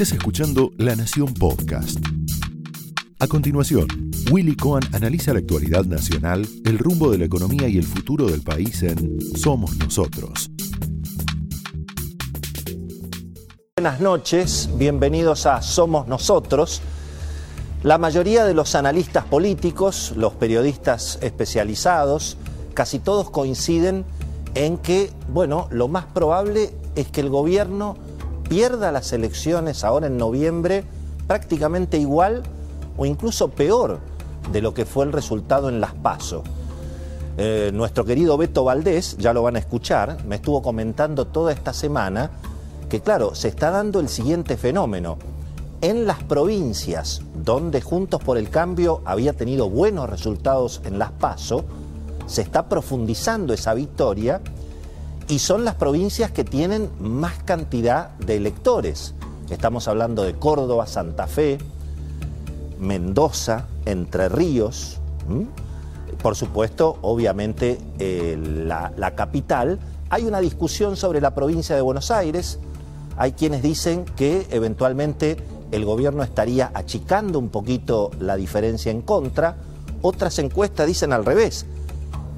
Estás escuchando La Nación Podcast. A continuación, Willy Cohen analiza la actualidad nacional, el rumbo de la economía y el futuro del país en Somos Nosotros. Buenas noches, bienvenidos a Somos Nosotros. La mayoría de los analistas políticos, los periodistas especializados, casi todos coinciden en que, bueno, lo más probable es que el gobierno pierda las elecciones ahora en noviembre prácticamente igual o incluso peor de lo que fue el resultado en Las Paso. Eh, nuestro querido Beto Valdés, ya lo van a escuchar, me estuvo comentando toda esta semana que claro, se está dando el siguiente fenómeno. En las provincias donde Juntos por el Cambio había tenido buenos resultados en Las Paso, se está profundizando esa victoria y son las provincias que tienen más cantidad de electores. Estamos hablando de Córdoba, Santa Fe, Mendoza, Entre Ríos, por supuesto, obviamente eh, la, la capital. Hay una discusión sobre la provincia de Buenos Aires. Hay quienes dicen que eventualmente el gobierno estaría achicando un poquito la diferencia en contra. Otras encuestas dicen al revés,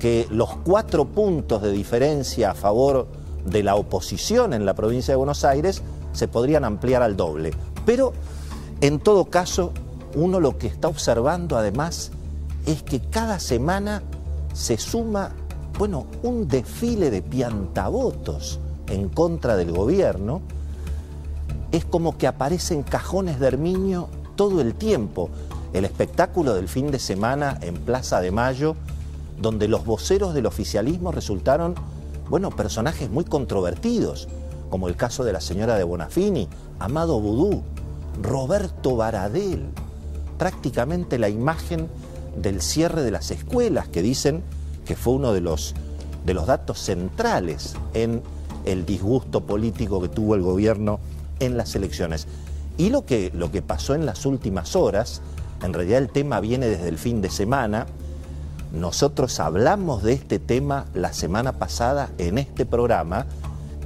que los cuatro puntos de diferencia a favor de la oposición en la provincia de Buenos Aires se podrían ampliar al doble. Pero en todo caso, uno lo que está observando además es que cada semana se suma, bueno, un desfile de piantavotos en contra del gobierno. Es como que aparecen cajones de Herminio todo el tiempo. El espectáculo del fin de semana en Plaza de Mayo donde los voceros del oficialismo resultaron, bueno, personajes muy controvertidos, como el caso de la señora de Bonafini, Amado Vudú, Roberto Baradel, prácticamente la imagen del cierre de las escuelas, que dicen que fue uno de los, de los datos centrales en el disgusto político que tuvo el gobierno en las elecciones. Y lo que, lo que pasó en las últimas horas, en realidad el tema viene desde el fin de semana, nosotros hablamos de este tema la semana pasada en este programa,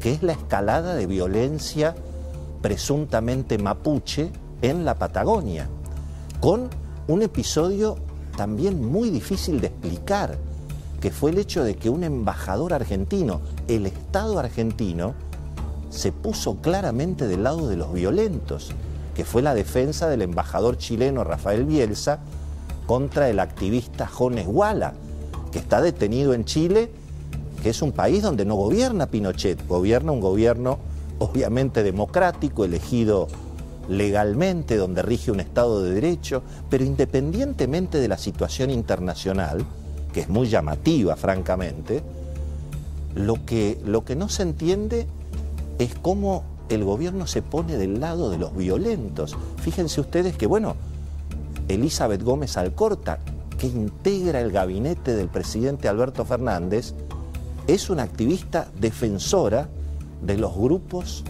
que es la escalada de violencia presuntamente mapuche en la Patagonia, con un episodio también muy difícil de explicar, que fue el hecho de que un embajador argentino, el Estado argentino, se puso claramente del lado de los violentos, que fue la defensa del embajador chileno Rafael Bielsa, contra el activista Jones Walla, que está detenido en Chile, que es un país donde no gobierna Pinochet, gobierna un gobierno obviamente democrático, elegido legalmente, donde rige un Estado de Derecho, pero independientemente de la situación internacional, que es muy llamativa, francamente, lo que, lo que no se entiende es cómo el gobierno se pone del lado de los violentos. Fíjense ustedes que, bueno, Elizabeth Gómez Alcorta, que integra el gabinete del presidente Alberto Fernández, es una activista defensora de los grupos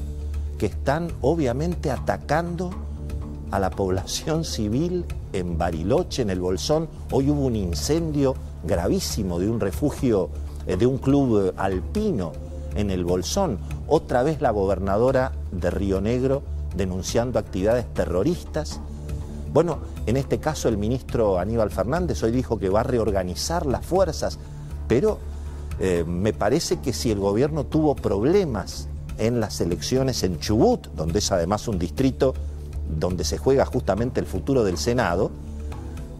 que están obviamente atacando a la población civil en Bariloche, en el Bolsón. Hoy hubo un incendio gravísimo de un refugio, eh, de un club alpino en el Bolsón. Otra vez la gobernadora de Río Negro denunciando actividades terroristas. Bueno, en este caso el ministro Aníbal Fernández hoy dijo que va a reorganizar las fuerzas, pero eh, me parece que si el gobierno tuvo problemas en las elecciones en Chubut, donde es además un distrito donde se juega justamente el futuro del Senado,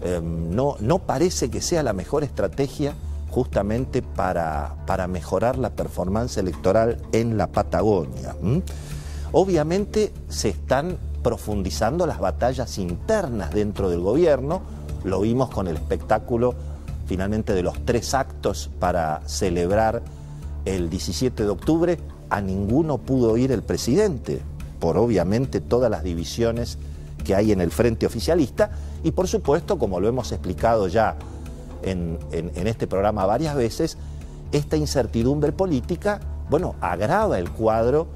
eh, no, no, parece que sea la mejor estrategia justamente para, para mejorar la performance electoral en la Patagonia. Obviamente se están profundizando las batallas internas dentro del gobierno. Lo vimos con el espectáculo finalmente de los tres actos para celebrar el 17 de octubre. A ninguno pudo ir el presidente, por obviamente todas las divisiones que hay en el frente oficialista y por supuesto, como lo hemos explicado ya en, en este programa varias veces, esta incertidumbre política, bueno, agrava el cuadro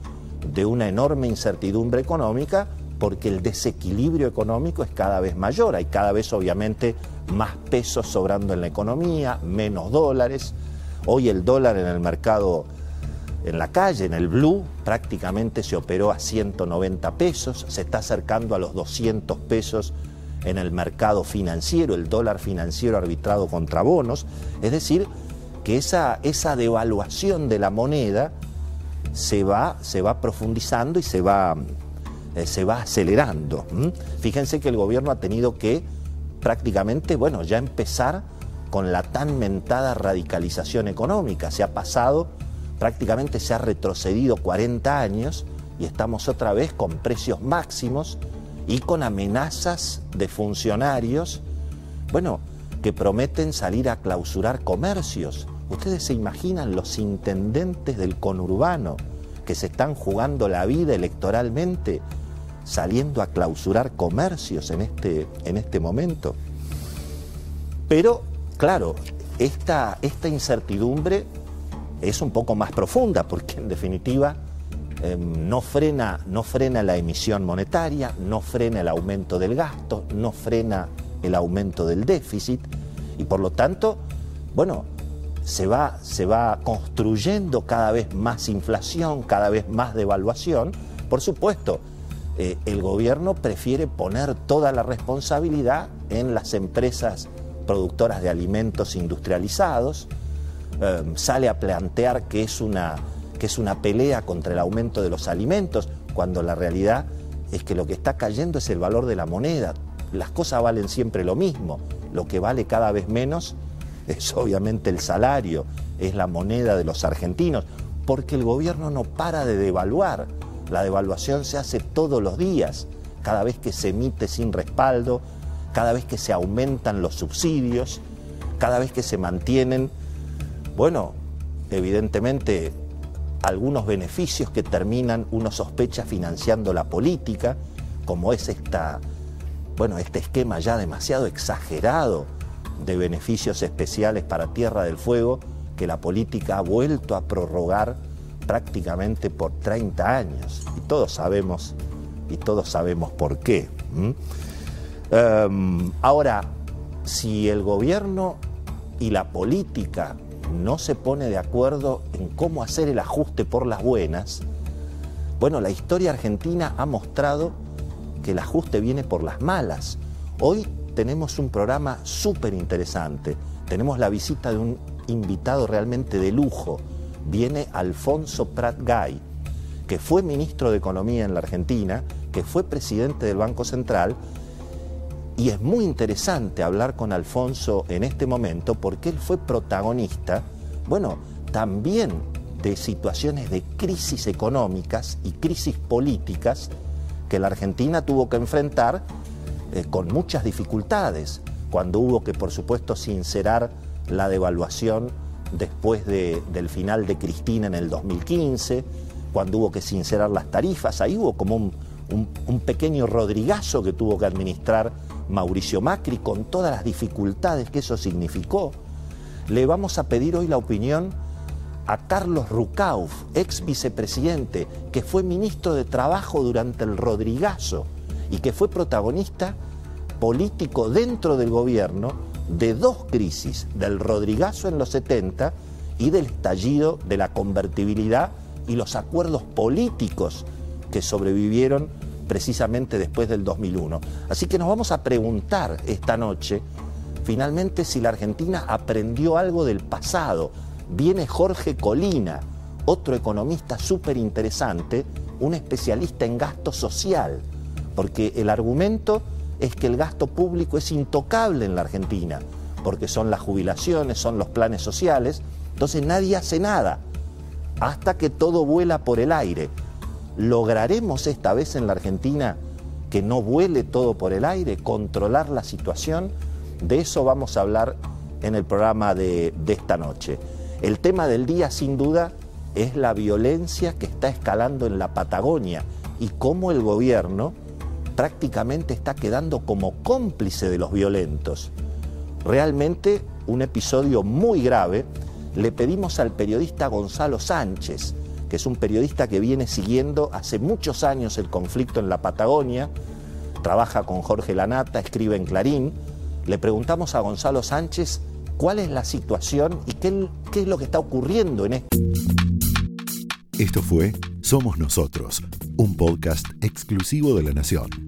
de una enorme incertidumbre económica porque el desequilibrio económico es cada vez mayor, hay cada vez obviamente más pesos sobrando en la economía, menos dólares. Hoy el dólar en el mercado en la calle, en el blue, prácticamente se operó a 190 pesos, se está acercando a los 200 pesos en el mercado financiero, el dólar financiero arbitrado contra bonos, es decir, que esa, esa devaluación de la moneda se va, se va profundizando y se va, eh, se va acelerando. Fíjense que el gobierno ha tenido que prácticamente, bueno, ya empezar con la tan mentada radicalización económica. Se ha pasado, prácticamente se ha retrocedido 40 años y estamos otra vez con precios máximos y con amenazas de funcionarios, bueno, que prometen salir a clausurar comercios. Ustedes se imaginan los intendentes del conurbano que se están jugando la vida electoralmente saliendo a clausurar comercios en este, en este momento. Pero Claro, esta, esta incertidumbre es un poco más profunda porque en definitiva em, no, frena, no frena la emisión monetaria, no frena el aumento del gasto, no frena el aumento del déficit y por lo tanto, bueno, se va, se va construyendo cada vez más inflación, cada vez más devaluación. Por supuesto, eh, el gobierno prefiere poner toda la responsabilidad en las empresas productoras de alimentos industrializados, eh, sale a plantear que es, una, que es una pelea contra el aumento de los alimentos, cuando la realidad es que lo que está cayendo es el valor de la moneda. Las cosas valen siempre lo mismo, lo que vale cada vez menos es obviamente el salario, es la moneda de los argentinos, porque el gobierno no para de devaluar. La devaluación se hace todos los días, cada vez que se emite sin respaldo, cada vez que se aumentan los subsidios, cada vez que se mantienen, bueno, evidentemente algunos beneficios que terminan, uno sospecha, financiando la política, como es esta, bueno, este esquema ya demasiado exagerado de beneficios especiales para Tierra del Fuego que la política ha vuelto a prorrogar prácticamente por 30 años. Y todos sabemos, y todos sabemos por qué. Em, ahora, si el gobierno y la política no se pone de acuerdo en cómo hacer el ajuste por las buenas, bueno, la historia argentina ha mostrado que el ajuste viene por las malas. Hoy tenemos un programa súper interesante. Tenemos la visita de un invitado realmente de lujo. Viene Alfonso Prat Gay, que fue ministro de Economía en la Argentina, que fue presidente del Banco Central. Y es muy interesante hablar con Alfonso en este momento porque él fue protagonista, bueno, también de situaciones de crisis económicas y crisis políticas que la Argentina tuvo que enfrentar eh, con muchas dificultades, cuando hubo que, por supuesto, sincerar la devaluación después del final de Cristina en el 2015, cuando hubo que sincerar las tarifas, ahí hubo como un, un pequeño rodrigazo que tuvo que administrar Mauricio Macri, con todas las dificultades que eso significó, le vamos a pedir hoy la opinión a Carlos Rucauf, ex vicepresidente, que fue ministro de Trabajo durante el Rodrigazo y que fue protagonista político dentro del gobierno de dos crisis, del Rodrigazo en los 70 y del estallido de la convertibilidad y los acuerdos políticos que sobrevivieron precisamente después del 2001. Así que nos vamos a preguntar esta noche, finalmente, si la Argentina aprendió algo del pasado. Viene Jorge Colina, otro economista súper interesante, un especialista en gasto social, porque el argumento es que el gasto público es intocable en la Argentina, porque son las jubilaciones, son los planes sociales, entonces nadie hace nada, hasta que todo vuela por el aire. ¿Lograremos esta vez en la Argentina que no vuele todo por el aire, controlar la situación? De eso vamos a hablar en el programa de, esta noche. El tema del día, sin duda, es la violencia que está escalando en la Patagonia y cómo el gobierno prácticamente está quedando como cómplice de los violentos. Realmente un episodio muy grave. Le pedimos al periodista Gonzalo Sánchez, que es un periodista que viene siguiendo hace muchos años el conflicto en la Patagonia, trabaja con Jorge Lanata, escribe en Clarín. Le preguntamos a Gonzalo Sánchez cuál es la situación y qué, es lo que está ocurriendo en este... Esto fue Somos Nosotros, un podcast exclusivo de La Nación.